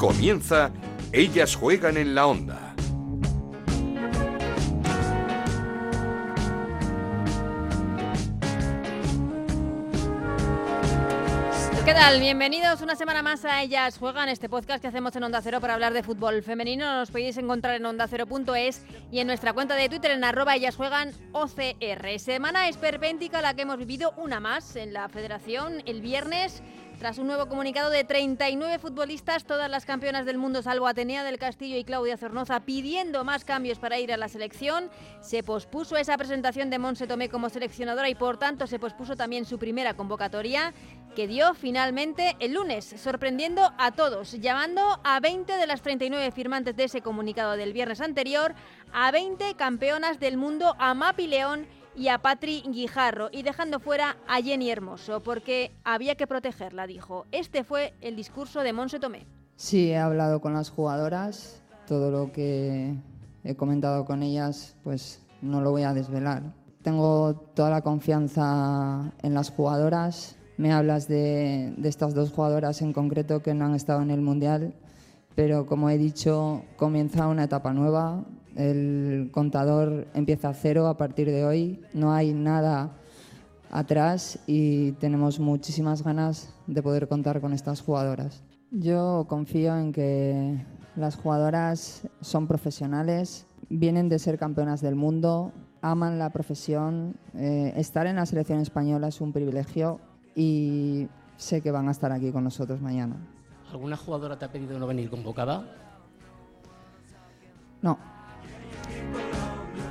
Comienza Ellas juegan en la onda. ¿Qué tal? Bienvenidos una semana más a Ellas Juegan, este podcast que hacemos en Onda Cero para hablar de fútbol femenino. Nos podéis encontrar en ondacero.es y en nuestra cuenta de Twitter en arroba Ellas Juegan OCR. Semana esperpéntica la que hemos vivido una más en la federación el viernes tras un nuevo comunicado de 39 futbolistas, todas las campeonas del mundo, salvo Atenea del Castillo y Claudia Zornoza, pidiendo más cambios para ir a la selección, se pospuso esa presentación de Monse Tomé como seleccionadora y por tanto se pospuso también su primera convocatoria que dio finalmente el lunes, sorprendiendo a todos, llamando a 20 de las 39 firmantes de ese comunicado del viernes anterior, a 20 campeonas del mundo, a Mapi León y a Patri Guijarro y dejando fuera a Jenny Hermoso porque había que protegerla, dijo. Este fue el discurso de Monse Tomé. Sí, he hablado con las jugadoras, todo lo que he comentado con ellas pues no lo voy a desvelar. Tengo toda la confianza en las jugadoras. Me hablas de, de estas dos jugadoras en concreto que no han estado en el Mundial, pero como he dicho, comienza una etapa nueva, el contador empieza a cero a partir de hoy, no hay nada atrás y tenemos muchísimas ganas de poder contar con estas jugadoras. Yo confío en que las jugadoras son profesionales, vienen de ser campeonas del mundo, aman la profesión, eh, estar en la selección española es un privilegio y sé que van a estar aquí con nosotros mañana. ¿Alguna jugadora te ha pedido no venir convocada? No,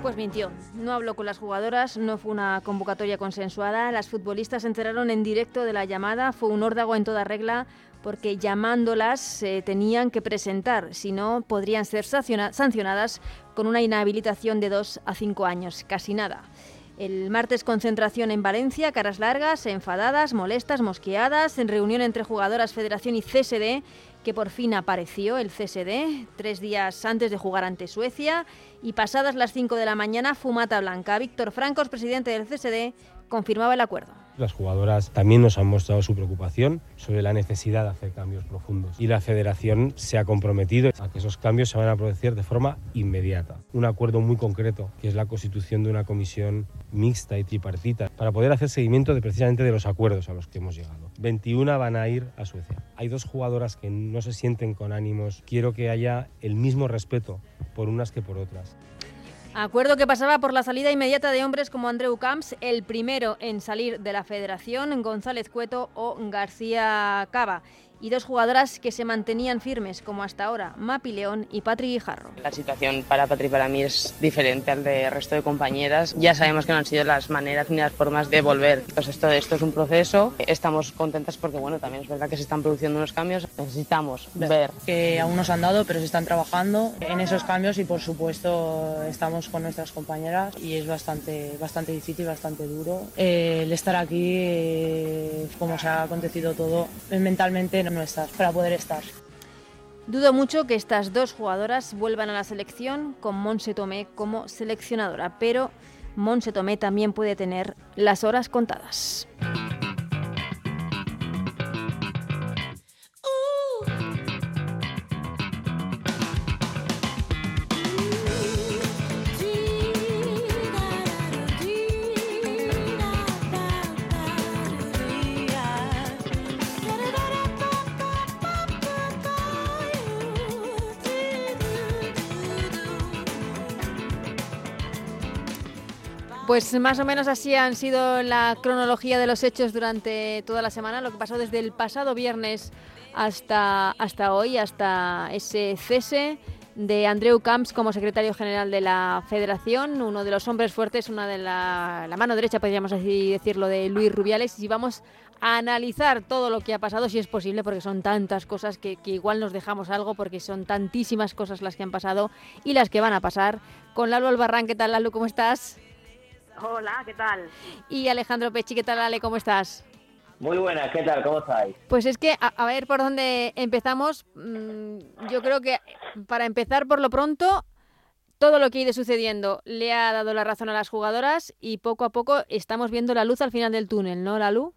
pues mintió. No habló con las jugadoras, no fue una convocatoria consensuada. Las futbolistas se enteraron en directo de la llamada. Fue un órdago en toda regla porque llamándolas se tenían que presentar, si no podrían ser sancionadas con una inhabilitación de dos a cinco años, casi nada. El martes concentración en Valencia, caras largas, enfadadas, molestas, mosqueadas, en reunión entre jugadoras, federación y CSD que por fin apareció el CSD, tres días antes de jugar ante Suecia, y pasadas las 5 de la mañana, fumata blanca. Víctor Francos, presidente del CSD, confirmaba el acuerdo. Las jugadoras también nos han mostrado su preocupación sobre la necesidad de hacer cambios profundos y la federación se ha comprometido a que esos cambios se van a producir de forma inmediata. Un acuerdo muy concreto que es la constitución de una comisión mixta y tripartita para poder hacer seguimiento de precisamente de los acuerdos a los que hemos llegado. 21 van a ir a Suecia. Hay dos jugadoras que no se sienten con ánimos. Quiero que haya el mismo respeto por unas que por otras. Acuerdo que pasaba por la salida inmediata de hombres como Andreu Camps, el primero en salir de la federación, González Cueto o García Cava y dos jugadoras que se mantenían firmes, como hasta ahora, Mapi León y Patri Guijarro. La situación para Patri y para mí es diferente al del resto de compañeras. Ya sabemos que no han sido las maneras ni las formas de volver. Pues esto, esto es un proceso. Estamos contentas porque, bueno, también es verdad que se están produciendo unos cambios. Necesitamos ver. Que aún no se han dado, pero se están trabajando en esos cambios y, por supuesto, estamos con nuestras compañeras y es bastante, bastante difícil, bastante duro. Eh, el estar aquí, eh, como se ha acontecido todo, mentalmente no estar, para poder estar. Dudo mucho que estas dos jugadoras vuelvan a la selección con Monse Tomé como seleccionadora, pero Monse Tomé también puede tener las horas contadas. Pues más o menos así han sido la cronología de los hechos durante toda la semana, lo que pasó desde el pasado viernes hasta, hasta hoy, hasta ese cese de Andreu Camps como secretario general de la federación, uno de los hombres fuertes, una de la, mano derecha, podríamos así decirlo, de Luis Rubiales. Y vamos a analizar todo lo que ha pasado, si es posible, porque son tantas cosas que, que igual nos dejamos algo, porque son tantísimas cosas las que han pasado y las que van a pasar. Con Lalo Albarrán, ¿qué tal Lalo? ¿Cómo estás? Hola, ¿qué tal? Y Alejandro Pechi, ¿qué tal Ale? ¿Cómo estás? Muy buenas, ¿qué tal? ¿Cómo estáis? Pues es que, a, ver por dónde empezamos. Mm, yo creo que para empezar por lo pronto, todo lo que ha ido sucediendo le ha dado la razón a las jugadoras y poco a poco estamos viendo la luz al final del túnel, ¿no, la luz?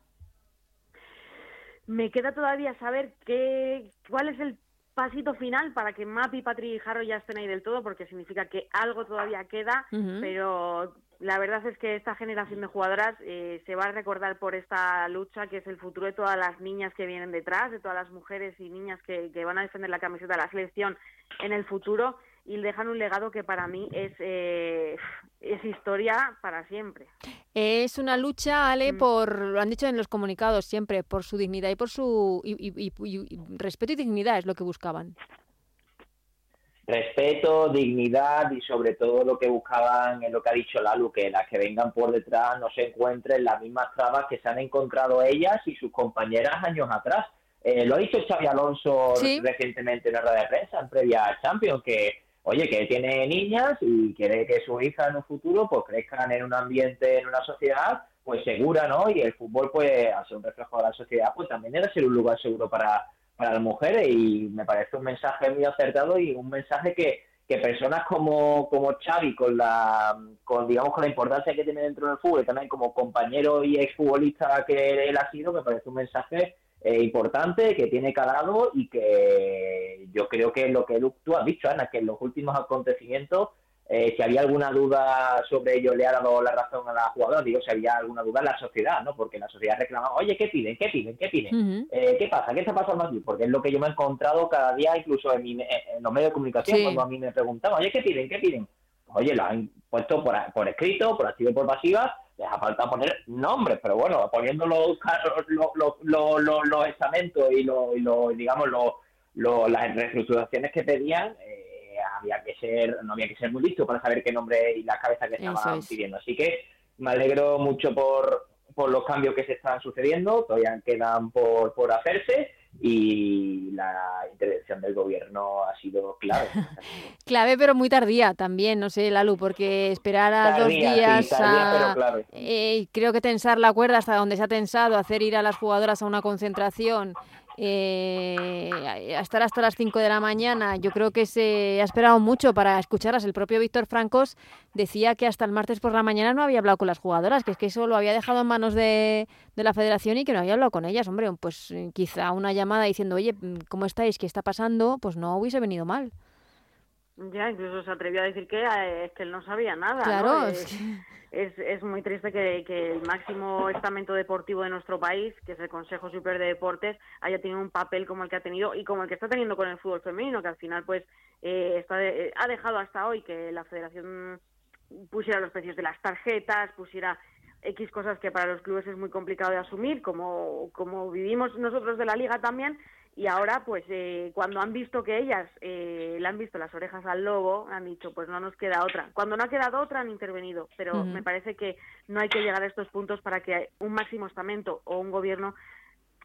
Me queda todavía saber qué, cuál es el pasito final para que Mapi, Patri y Jarro ya estén ahí del todo, porque significa que algo todavía queda, pero la verdad es que esta generación de jugadoras eh, se va a recordar por esta lucha que es el futuro de todas las niñas que vienen detrás, de todas las mujeres y niñas que, que van a defender la camiseta de la selección en el futuro y dejan un legado que para mí es, eh, es historia para siempre. Es una lucha, Ale, mm. por, lo han dicho en los comunicados siempre, por su dignidad y por su y, respeto y dignidad es lo que buscaban. Respeto, dignidad y sobre todo lo que buscaban es lo que ha dicho Lalu, que las que vengan por detrás no se encuentren las mismas trabas que se han encontrado ellas y sus compañeras años atrás. Eh, lo ha dicho Xavi Alonso recientemente en la rueda de prensa, en previa a Champions, que oye, que tiene niñas y quiere que su hija en un futuro pues crezcan en un ambiente, en una sociedad pues segura, ¿no? Y el fútbol, pues, al ser un reflejo de la sociedad, pues también debe ser un lugar seguro para, para las mujeres y me parece un mensaje muy acertado y un mensaje que, que personas como, como Xavi, con la, con, digamos, con la importancia que tiene dentro del fútbol y también como compañero y exfutbolista que él ha sido, me parece un mensaje eh, importante, que tiene calado y que yo creo que lo que tú has dicho, Ana, que en los últimos acontecimientos, eh, si había alguna duda sobre ello, le ha dado la razón a la jugadora, digo, si había alguna duda en la sociedad, ¿no? Porque la sociedad reclamaba, oye, ¿qué piden? ¿Qué piden? ¿Qué piden? Eh, ¿Qué pasa? ¿Qué está pasando aquí? Porque es lo que yo me he encontrado cada día, incluso en, en los medios de comunicación, cuando a mí me preguntaban, oye, ¿qué piden? ¿Qué piden? Oye, lo han puesto por, por escrito, por activo y por pasiva, les ha faltado poner nombres, pero bueno, poniendo los, los, los, estamentos y, los, digamos, las reestructuraciones que pedían, eh, había que ser, no había que ser muy listo para saber qué nombre y la cabeza que estaban pidiendo. Así que me alegro mucho por, por los cambios que se están sucediendo, todavía quedan por, por hacerse y la intervención del gobierno ha sido clave. clave, pero muy tardía también, no sé, Lalu, porque esperar a dos días eh, creo que tensar la cuerda hasta donde se ha tensado, hacer ir a las jugadoras a una concentración eh, a estar hasta las 5 de la mañana. Yo creo que se ha esperado mucho para escucharlas. El propio Víctor Francos decía que hasta el martes por la mañana no había hablado con las jugadoras, que es que eso lo había dejado en manos de, de la federación y que no había hablado con ellas. Hombre, pues eh, quizá una llamada diciendo, oye, ¿cómo estáis? ¿Qué está pasando? Pues no hubiese venido mal. Ya, incluso se atrevió a decir que, eh, es que él no sabía nada. Claro, es, es, muy triste que, que, el máximo estamento deportivo de nuestro país, que es el Consejo Superior de Deportes, haya tenido un papel como el que ha tenido y como el que está teniendo con el fútbol femenino, que al final pues eh, está eh, ha dejado hasta hoy que la Federación pusiera los precios de las tarjetas, pusiera X cosas que para los clubes es muy complicado de asumir, como, como vivimos nosotros de la liga también, y ahora pues eh, cuando han visto que ellas eh, le han visto las orejas al lobo han dicho pues no nos queda otra. Cuando no ha quedado otra han intervenido pero me parece que no hay que llegar a estos puntos para que un máximo estamento o un gobierno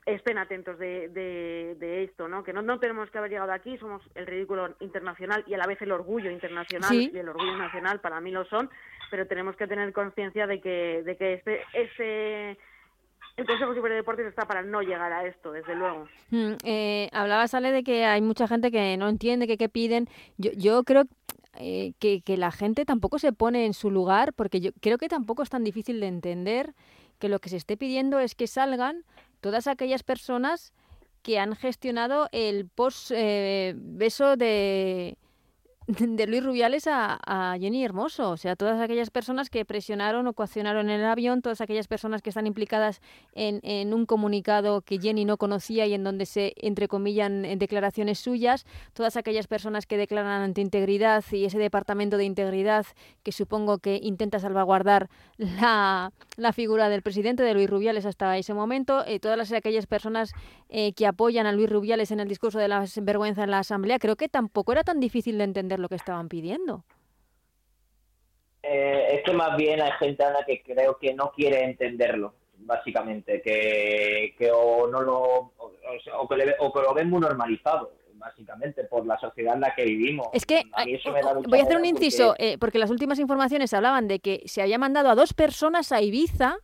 estén atentos de, de, esto, ¿no? Que no, no tenemos que haber llegado aquí, somos el ridículo internacional y a la vez el orgullo internacional y el orgullo nacional, para mí lo son, pero tenemos que tener conciencia de que, de que este, ese el Consejo Superior está para no llegar a esto, desde luego. Mm, eh, hablaba, Sale, de que hay mucha gente que no entiende que qué piden. Yo, yo creo eh, que, que la gente tampoco se pone en su lugar, porque yo creo que tampoco es tan difícil de entender que lo que se esté pidiendo es que salgan todas aquellas personas que han gestionado el post eh, beso de de Luis Rubiales a, Jenny Hermoso, o sea, todas aquellas personas que presionaron o coaccionaron en el avión, todas aquellas personas que están implicadas en, un comunicado que Jenny no conocía y en donde se entrecomillan declaraciones suyas, todas aquellas personas que declaran ante integridad y ese departamento de integridad que supongo que intenta salvaguardar la, figura del presidente de Luis Rubiales hasta ese momento, eh, todas aquellas personas eh, que apoyan a Luis Rubiales en el discurso de la vergüenza en la Asamblea, creo que tampoco era tan difícil de entender lo que estaban pidiendo. Eh, es que más bien hay gente Ana, que creo que no quiere entenderlo, básicamente, que, o no lo o, que lo ven muy normalizado básicamente por la sociedad en la que vivimos. Es que voy a hacer un inciso, porque... Eh, porque las últimas informaciones hablaban de que se había mandado a dos personas a Ibiza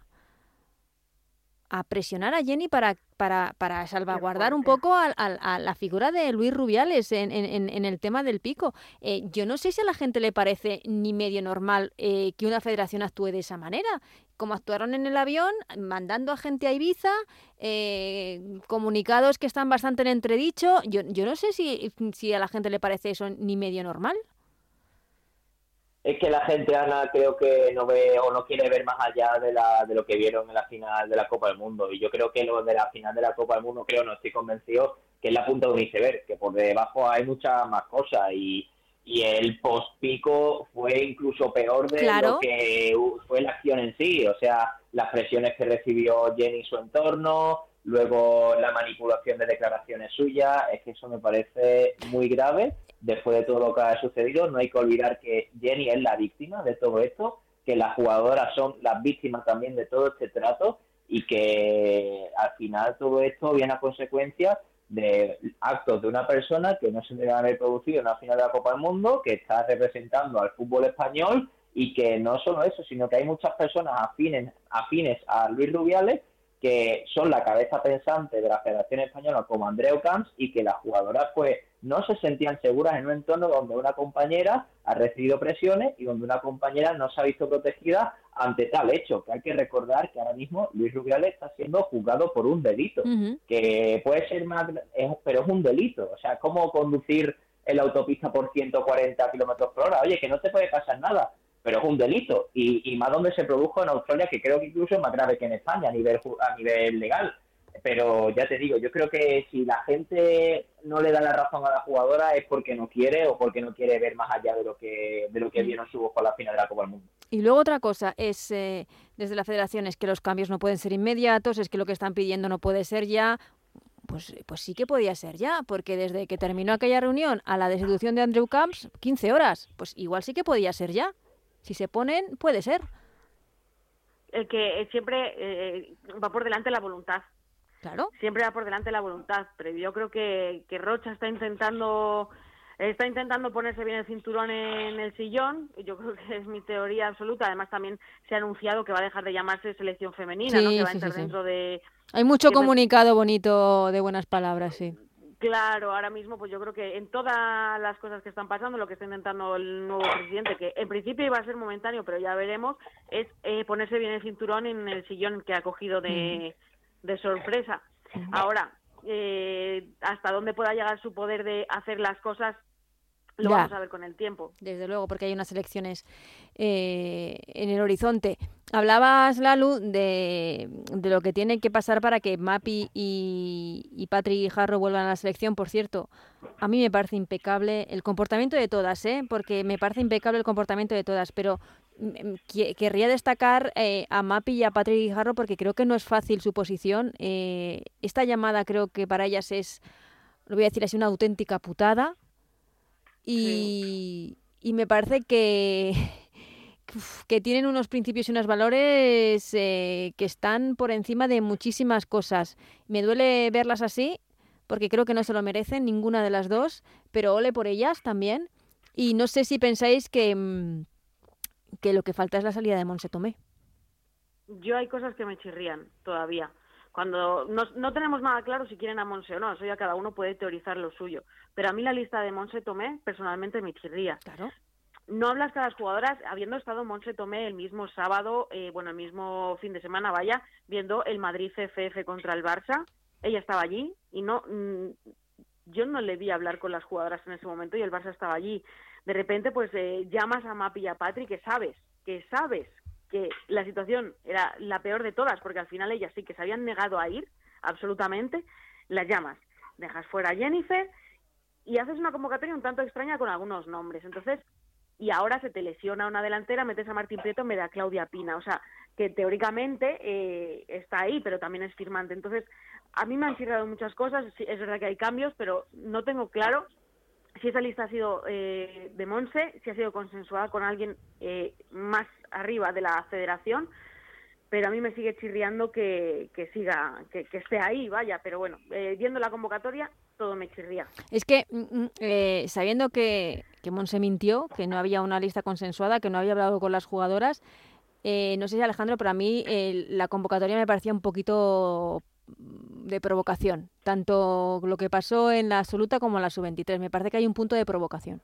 a presionar a Jenny para, para, para salvaguardar un poco a, la figura de Luis Rubiales en, en, el tema del pico. Eh, yo no sé si a la gente le parece ni medio normal eh, que una federación actúe de esa manera. Como actuaron en el avión, mandando a gente a Ibiza, eh, comunicados que están bastante en entredicho. Yo, yo no sé si, si a la gente le parece eso ni medio normal es que la gente, Ana, creo que no ve o no quiere ver más allá de, la, de lo que vieron en la final de la Copa del Mundo. Y yo creo que lo de la final de la Copa del Mundo, creo, no estoy convencido que es la punta de un iceberg, que por debajo hay muchas más cosas. Y, y el post-pico fue incluso peor de lo que fue la acción en sí. O sea, las presiones que recibió Jenny y su entorno, luego la manipulación de declaraciones suyas, es que eso me parece muy grave después de todo lo que ha sucedido. No hay que olvidar que Jenny es la víctima de todo esto, que las jugadoras son las víctimas también de todo este trato y que al final todo esto viene a consecuencia de actos de una persona que no se debe haber producido en la final de la Copa del Mundo, que está representando al fútbol español y que no solo eso, sino que hay muchas personas afines, afines a Luis Rubiales que son la cabeza pensante de la Federación Española como Andreu Camps y que las jugadoras pues no se sentían seguras en un entorno donde una compañera ha recibido presiones y donde una compañera no se ha visto protegida ante tal hecho, que hay que recordar que ahora mismo Luis Rubiales está siendo juzgado por un delito, que puede ser más, pero es un delito, o sea, ¿cómo conducir en la autopista por 140 kilómetros por hora? Oye, que no te puede pasar nada, pero es un delito y, más donde se produjo en Australia, que creo que incluso es más grave que en España a nivel, a nivel legal. Pero ya te digo, yo creo que si la gente no le da la razón a la jugadora es porque no quiere o porque no quiere ver más allá de lo que de lo que vieron su ojo a la final de la Copa del Mundo. Y luego otra cosa es eh, desde la federación es que los cambios no pueden ser inmediatos, es que lo que están pidiendo no puede ser ya. Pues, pues sí que podía ser ya, porque desde que terminó aquella reunión a la destitución de Andrew Camps, 15 horas, pues igual sí que podía ser ya. Si se ponen, puede ser. El que siempre eh, va por delante la voluntad. Claro. Siempre va por delante la voluntad, pero yo creo que, que Rocha está intentando está intentando ponerse bien el cinturón en el sillón, yo creo que es mi teoría absoluta, además también se ha anunciado que va a dejar de llamarse selección femenina, ¿no? que va a entrar dentro de... Hay mucho comunicado bonito de buenas palabras, sí. Claro, ahora mismo pues yo creo que en todas las cosas que están pasando, lo que está intentando el nuevo presidente, que en principio iba a ser momentáneo, pero ya veremos, es eh, ponerse bien el cinturón en el sillón que ha cogido de, de sorpresa. Ahora, eh, hasta dónde pueda llegar su poder de hacer las cosas lo vamos a ver con el tiempo. Desde luego, porque hay unas elecciones eh, en el horizonte. Hablabas, Lalu, de, de, lo que tiene que pasar para que Mapi y, y Patrick Jarro vuelvan a la selección. Por cierto, a mí me parece impecable el comportamiento de todas, ¿eh? porque me parece impecable el comportamiento de todas, pero querría destacar eh, a Mapi y a Patrick Jarro porque creo que no es fácil su posición. Eh, esta llamada creo que para ellas es, lo voy a decir así, una auténtica putada y, me parece que, que tienen unos principios y unos valores eh, que están por encima de muchísimas cosas. Me duele verlas así, porque creo que no se lo merecen ninguna de las dos, pero ole por ellas también. Y no sé si pensáis que, mm, que lo que falta es la salida de Monse Tomé. Yo hay cosas que me chirrían todavía cuando no, no, tenemos nada claro si quieren a Monse o no, eso ya cada uno puede teorizar lo suyo. Pero a mí la lista de Monse Tomé personalmente me chirría. Claro. No hablas con las jugadoras, habiendo estado Monse Tomé el mismo sábado, eh, bueno, el mismo fin de semana, vaya, viendo el Madrid CFF contra el Barça, ella estaba allí y no, mm, yo no le vi hablar con las jugadoras en ese momento y el Barça estaba allí. De repente, pues eh, llamas a Mapi y a Patri que sabes, que sabes que la situación era la peor de todas, porque al final ellas sí que se habían negado a ir, absolutamente, las llamas. Dejas fuera a Jennifer y haces una convocatoria un tanto extraña con algunos nombres. Entonces, y ahora se te lesiona una delantera, metes a Martín Prieto me da Claudia Pina. O sea, que teóricamente eh, está ahí, pero también es firmante. Entonces, a mí me han girado muchas cosas. Es verdad que hay cambios, pero no tengo claro si esa lista ha sido eh, de Monse, si ha sido consensuada con alguien eh, más arriba de la federación, pero a mí me sigue chirriando que, que siga, que, esté ahí, vaya, pero bueno, eh, viendo la convocatoria, todo me chirría. Es que, mm, mm, eh, sabiendo que, que Monse mintió, que no había una lista consensuada, que no había hablado con las jugadoras, Eh, no sé si Alejandro, pero a mí la convocatoria me parecía un poquito de provocación, tanto lo que pasó en la absoluta como en la sub-23. Me parece que hay un punto de provocación.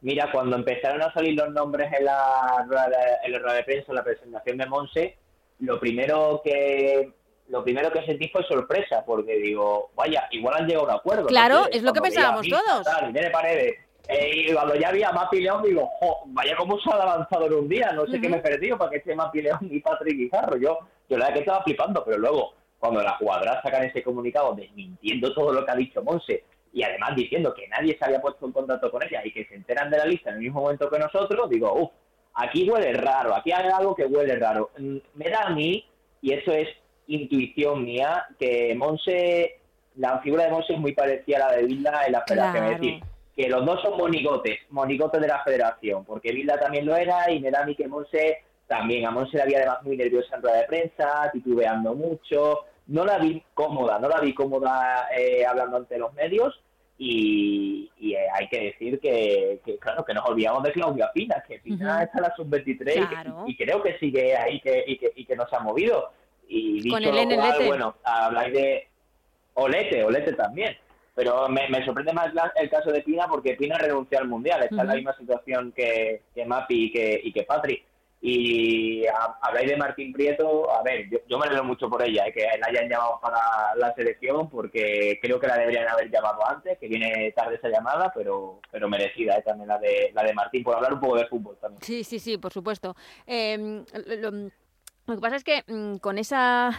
Mira, cuando empezaron a salir los nombres en la rueda de, en la de prensa, en la presentación de Monse, lo primero que lo primero que sentí fue sorpresa, porque digo, vaya, igual han llegado a un acuerdo. Claro, es lo que pensábamos todos. Paredes, eh, y cuando ya había Mapi León, digo, vaya cómo se ha avanzado en un día, no sé qué me he perdido para que esté Mapi León y Patrick Guijarro. Yo, yo la verdad que estaba flipando, pero luego, cuando las jugadoras sacan ese comunicado desmintiendo todo lo que ha dicho Monse, y además diciendo que nadie se había puesto en contacto con ella y que se enteran de la lista en el mismo momento que nosotros, digo, uff, aquí huele raro, aquí hay algo que huele raro. Mm, me da a mí, y eso es intuición mía, que Monse, la figura de Monse es muy parecida a la de Vilda en la federación. Es decir, que los dos son monigotes, monigotes de la federación, porque Vilda también lo era y me da a mí que Monse también. A Monse la había además muy nerviosa en rueda de prensa, titubeando mucho. No la vi cómoda, no la vi cómoda eh, hablando ante los medios y, eh, hay que decir que, claro, que nos olvidamos de Claudia Pina, que Pina está en la sub-23 y, creo que sigue ahí que, y, que, y que no se ha movido. Y dicho lo cual, bueno, habláis de Olete, Olete también. Pero me, sorprende más el caso de Pina porque Pina renunció al Mundial. Está en la misma situación que, que Mapi y que, y que Patri. Y habláis de Martín Prieto, a ver, yo, me alegro mucho por ella, eh, que la hayan llamado para la selección, porque creo que la deberían haber llamado antes, que viene tarde esa llamada, pero pero merecida eh, también la de la de Martín, por hablar un poco de fútbol también. Sí, sí, sí, por supuesto. Em, lo, que pasa es que mm, con esa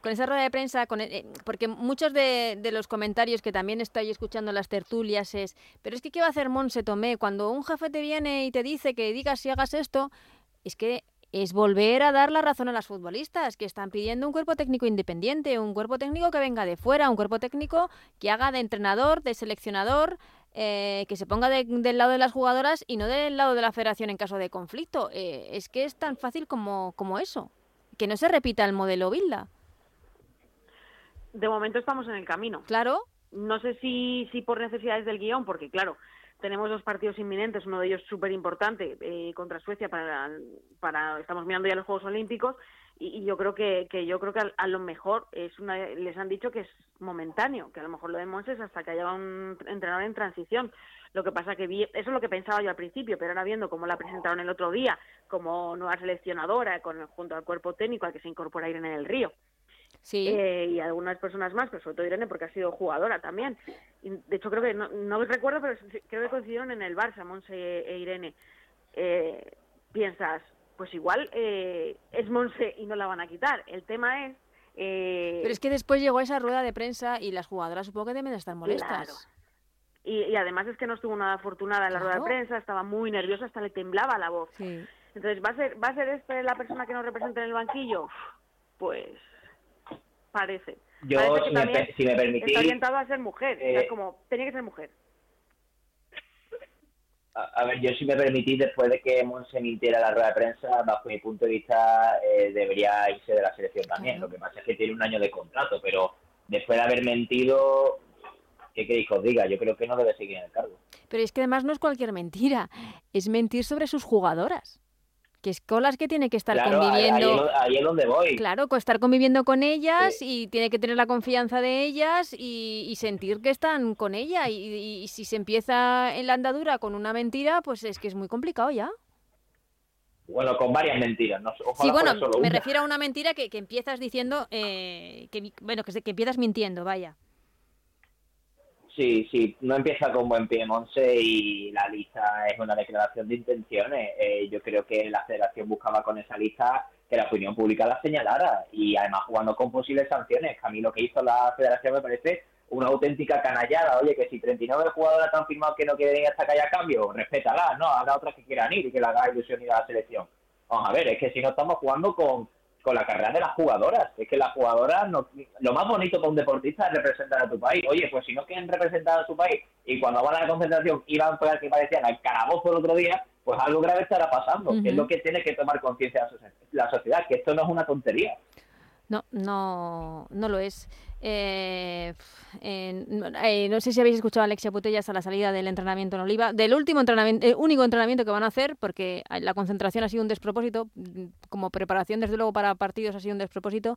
con esa rueda de prensa, con eh, porque muchos de, de, los comentarios que también estoy escuchando en las tertulias es, pero es que ¿qué va a hacer Monse Tomé? Cuando un jefe te viene y te dice que digas si hagas esto, es que es volver a dar la razón a las futbolistas, que están pidiendo un cuerpo técnico independiente, un cuerpo técnico que venga de fuera, un cuerpo técnico que haga de entrenador, de seleccionador, eh, que se ponga del lado de las jugadoras y no del lado de la federación en caso de conflicto. Eh, es que es tan fácil como, como eso, que no se repita el modelo Bilda. De momento estamos en el camino. Claro. No sé si, si por necesidades del guion, porque claro, tenemos dos partidos inminentes, uno de ellos súper importante eh, contra Suecia para, estamos mirando ya los Juegos Olímpicos y, yo creo que, que yo creo que a, lo mejor es una, les han dicho que es momentáneo, que a lo mejor lo de Monses hasta que haya un entrenador en transición. Lo que pasa que eso es lo que pensaba yo al principio, pero ahora viendo cómo la presentaron el otro día como nueva seleccionadora con junto al cuerpo técnico al que se incorpora Irene del Río Sí. Eh, y algunas personas más, pero sobre todo Irene porque ha sido jugadora también. Y de hecho creo que, no, no recuerdo, pero creo que coincidieron en el Barça, Monse e Irene. Eh, piensas, pues igual eh, es Monse y no la van a quitar. El tema es... Eh, pero es que después llegó esa rueda de prensa y las jugadoras supongo que deben de estar molestas. Y, además es que no estuvo nada afortunada en la rueda de prensa, estaba muy nerviosa, hasta le temblaba la voz. Entonces, ¿va a ser, va a ser este la persona que nos representa en el banquillo? Pues parece. Yo, si, me, si, me, permitís... Está orientado a ser mujer, eh, como, tenía que ser mujer. A, ver, yo si me permitís, después de que Monse mintiera la rueda de prensa, bajo mi punto de vista, eh, debería irse de la selección también. Lo que pasa es que tiene un año de contrato, pero después de haber mentido, ¿qué queréis que os diga? Yo creo que no debe seguir en el cargo. Pero es que además no es cualquier mentira, es mentir sobre sus jugadoras que es con las que tiene que estar conviviendo. Ahí, es donde voy. Claro, estar conviviendo con ellas y tiene que tener la confianza de ellas y, sentir que están con ella. Y, si se empieza en la andadura con una mentira, pues es que es muy complicado ya. Bueno, con varias mentiras. No, sí, bueno, me refiero a una mentira que, empiezas diciendo, eh, que, bueno, que, que empiezas mintiendo, vaya. Sí, sí, no empieza con buen pie Monse y la lista es una declaración de intenciones. Eh, yo creo que la federación buscaba con esa lista que la opinión pública la señalara y además jugando con posibles sanciones. A mí lo que hizo la federación me parece una auténtica canallada. Oye, que si 39 jugadores han firmado que no quieren ir hasta que haya cambio, respétala, no, habrá otras que quieran ir y que le haga ilusión ir a la selección. Vamos a ver, es que si no estamos jugando con con la carrera de las jugadoras. Es que las jugadoras, no, lo más bonito para un deportista es representar a tu país. Oye, pues si no quieren representar a su país y cuando van a la concentración iban por que parecían al carabozo el otro día, pues algo grave estará pasando, que es lo que tiene que tomar conciencia la sociedad, que esto no es una tontería. No, no, no lo es. Eh, eh, no sé si habéis escuchado a Alexia Putellas a la salida del entrenamiento en Oliva, del último entrenamiento, el único entrenamiento que van a hacer, porque la concentración ha sido un despropósito, mm, como preparación desde luego para partidos ha sido un despropósito.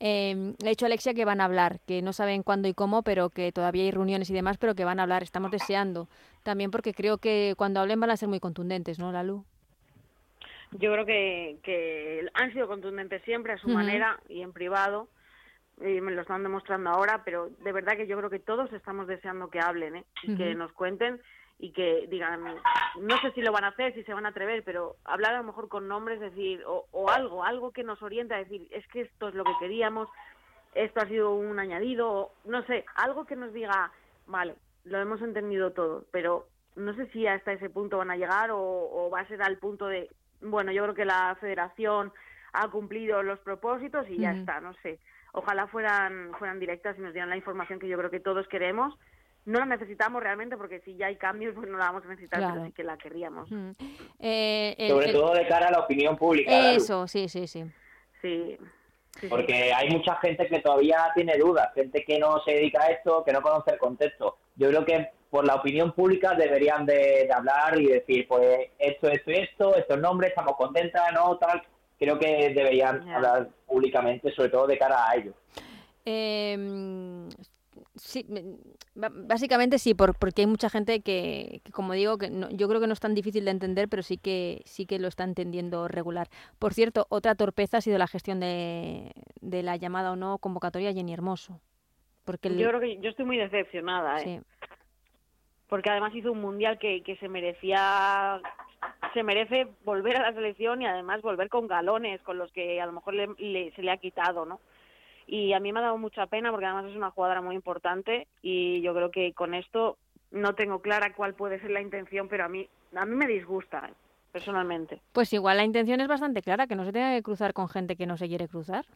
Eh, he dicho a Alexia que van a hablar, que no saben cuándo y cómo, pero que todavía hay reuniones y demás, pero que van a hablar. Estamos deseando también porque creo que cuando hablen van a ser muy contundentes, ¿no, Lalu? Yo creo que, que han sido contundentes siempre a su manera y en privado y me lo están demostrando ahora, pero de verdad que yo creo que todos estamos deseando que hablen, ¿eh? y que nos cuenten y que digan, no sé si lo van a hacer, si se van a atrever, pero hablar a lo mejor con nombres, decir, o, o algo, algo que nos oriente a decir, es que esto es lo que queríamos, esto ha sido un añadido, o, no sé, algo que nos diga, vale, lo hemos entendido todo, pero no sé si hasta ese punto van a llegar o, o va a ser al punto de, bueno, yo creo que la federación ha cumplido los propósitos y ya está, no sé ojalá fueran, fueran directas y nos dieran la información que yo creo que todos queremos. No la necesitamos realmente porque si ya hay cambios, pues no la vamos a necesitar, pero sí que la querríamos. Eh, Sobre todo de cara a la opinión pública. Eso, sí, sí, sí. Sí. Porque hay mucha gente que todavía tiene dudas, gente que no se dedica a esto, que no conoce el contexto. Yo creo que por la opinión pública deberían de, hablar y decir, pues esto, esto y esto, estos nombres, estamos contentas, no, tal creo que deberían hablar públicamente, sobre todo de cara a ellos. Em, sí, básicamente sí, porque hay mucha gente que, como digo, que yo creo que no es tan difícil de entender, pero sí que sí que lo está entendiendo regular. Por cierto, otra torpeza ha sido la gestión de, de la llamada o no convocatoria Jenny Hermoso. Porque Yo creo que yo estoy muy decepcionada, ¿eh? Porque además hizo un mundial que, que se merecía se merece volver a la selección y además volver con galones con los que a lo mejor le, se le ha quitado, ¿no? Y a mí me ha dado mucha pena porque además es una jugadora muy importante y yo creo que con esto no tengo clara cuál puede ser la intención, pero a mí a mí me disgusta personalmente. Pues igual la intención es bastante clara, que no se tenga que cruzar con gente que no se quiere cruzar.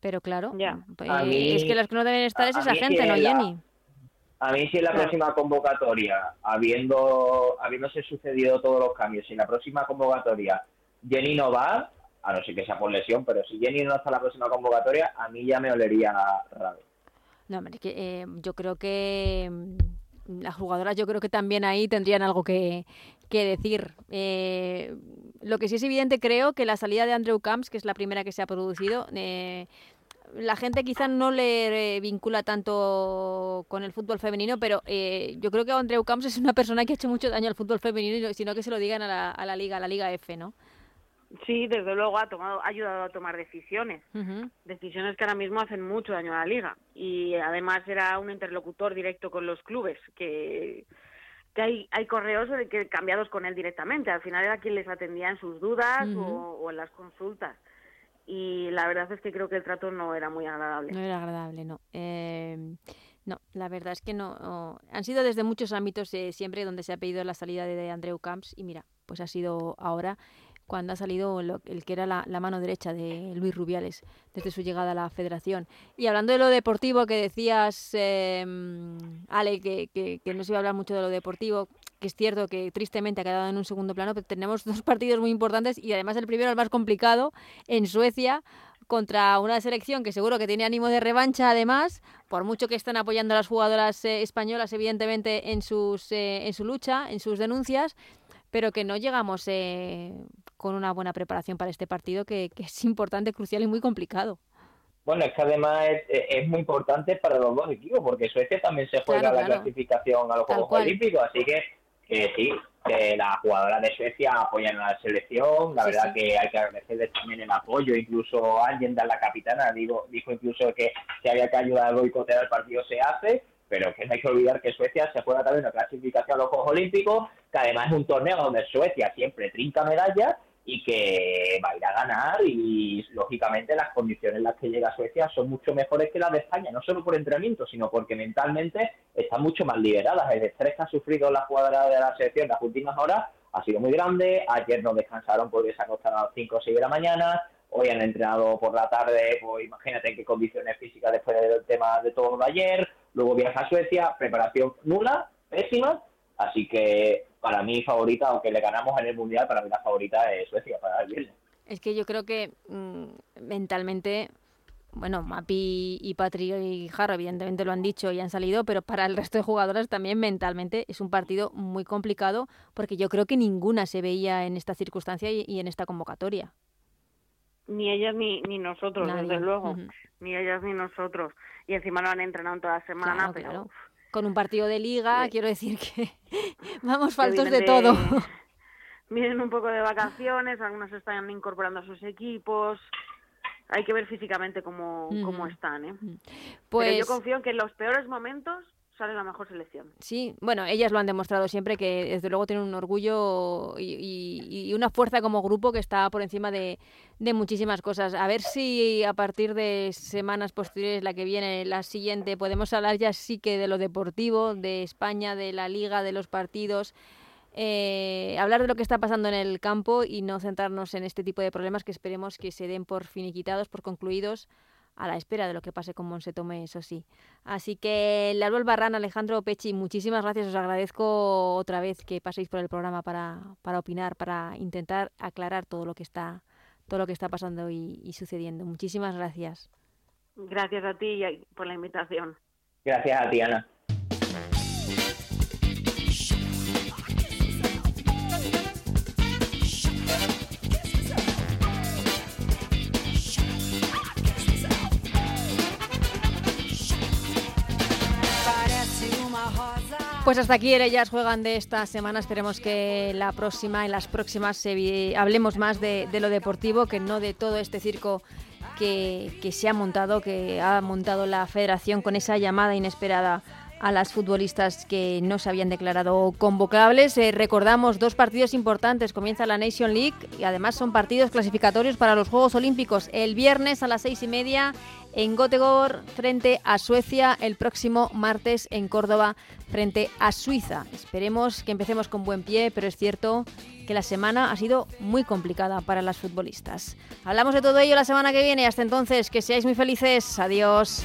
Pero claro, ya. Eh, es que los que no deben estar es esa gente, ¿no, Jenny? A mí si en la próxima convocatoria, habiendo habiéndose sucedido todos los cambios, si en la próxima convocatoria Jenny no va, a no ser que sea por lesión, pero si Jenny no está en la próxima convocatoria, a mí ya me olería raro. No, hombre, que, eh, yo creo que mm, las jugadoras yo creo que también ahí tendrían algo que, que decir. Eh, lo que sí es evidente, creo que la salida de Andrew Camps, que es la primera que se ha producido, eh, la gente quizás no le vincula tanto con el fútbol femenino, pero eh, yo creo que Andreu Camps es una persona que ha hecho mucho daño al fútbol femenino, sino que se lo digan a la, a la liga, a la liga F, ¿no? Sí, desde luego ha tomado, ha ayudado a tomar decisiones, decisiones que ahora mismo hacen mucho daño a la liga. Y además era un interlocutor directo con los clubes que que hay, hay correos de que cambiados con él directamente. Al final era quien les atendía en sus dudas o en las consultas y la verdad es que creo que el trato no era muy agradable. No era agradable, no. Eh, no, la verdad es que no, Han sido desde muchos ámbitos eh, siempre donde se ha pedido la salida de Andreu Camps y mira, pues ha sido ahora cuando ha salido el que era la, mano derecha de Luis Rubiales desde su llegada a la federación. Y hablando de lo deportivo que decías, eh, Ale, que, no se iba a hablar mucho de lo deportivo, que es cierto que tristemente ha quedado en un segundo plano, pero tenemos dos partidos muy importantes y además el primero, el más complicado, en Suecia, contra una selección que seguro que tiene ánimo de revancha además, por mucho que estén apoyando a las jugadoras eh, españolas evidentemente en, sus, eh, en su lucha, en sus denuncias, pero que no llegamos eh, con una buena preparación para este partido que, es importante, crucial y muy complicado. Bueno, es que además es, muy importante para los dos equipos, porque Suecia también se juega la clasificación a los Juegos Olímpicos, así que que sí, que las jugadoras de Suecia apoyan a la selección, la verdad que hay que agradecerles también el apoyo, incluso alguien de la capitana digo, dijo incluso que si había que ayudar a boicotear el partido se hace, pero que no hay que olvidar que Suecia se juega también una clasificación a los Juegos Olímpicos, que además es un torneo donde Suecia siempre trinca medallas y que va a ir a ganar y lógicamente las condiciones en las que llega Suecia son mucho mejores que las de España, no solo por entrenamiento, sino porque mentalmente están mucho más liberadas. El estrés que ha sufrido la jugadora de la selección las últimas horas ha sido muy grande, ayer no descansaron porque se acostaron a las 5 o 6 de la mañana, hoy han entrenado por la tarde, pues imagínate en qué condiciones físicas después del tema de todo lo de ayer, luego viaja a Suecia, preparación nula, pésima, así que para mí favorita, aunque le ganamos en el Mundial, para mí la favorita es Suecia para el viernes. Es que yo creo que mm, mentalmente bueno, Mapi y Patri y Jarro evidentemente lo han dicho y han salido, pero para el resto de jugadoras también mentalmente es un partido muy complicado porque yo creo que ninguna se veía en esta circunstancia y, en esta convocatoria. Ni ellas ni, ni nosotros, desde luego. Ni ellas ni nosotros. Y encima lo han entrenado toda la semana, pero... Con un partido de liga, quiero decir que vamos faltos de, todo. Vienen un poco de vacaciones, algunas están incorporando a sus equipos hay que ver físicamente cómo, cómo están. ¿eh? Pues... Pero yo pues confío en que en los peores momentos sale la mejor selección. Sí, bueno, ellas lo han demostrado siempre que desde luego tienen un orgullo y, una fuerza como grupo que está por encima de, de, muchísimas cosas. A ver si a partir de semanas posteriores, la que viene, la siguiente, podemos hablar ya sí que de lo deportivo, de España, de la liga, de los partidos eh, hablar de lo que está pasando en el campo y no centrarnos en este tipo de problemas que esperemos que se den por finiquitados, por concluidos, a la espera de lo que pase con Monse Tome, eso sí. Así que Laruel Barran, Alejandro Pechi, muchísimas gracias. Os agradezco otra vez que paséis por el programa para, para opinar, para intentar aclarar todo lo que está, todo lo que está pasando y, y sucediendo. Muchísimas gracias. Gracias a ti por la invitación. Gracias a ti, Ana. Pues hasta aquí ellas juegan de esta semana. Esperemos que la próxima, en las próximas, hablemos más de, lo deportivo, que no de todo este circo que, se ha montado, que ha montado la federación con esa llamada inesperada a las futbolistas que no se habían declarado convocables. Eh, recordamos dos partidos importantes. Comienza la Nation League y además son partidos clasificatorios para los Juegos Olímpicos. El viernes a las seis y media en Göteborg frente a Suecia, el próximo martes en Córdoba frente a Suiza. Esperemos que empecemos con buen pie, pero es cierto que la semana ha sido muy complicada para las futbolistas. Hablamos de todo ello la semana que viene. Hasta entonces, que seáis muy felices. Adiós.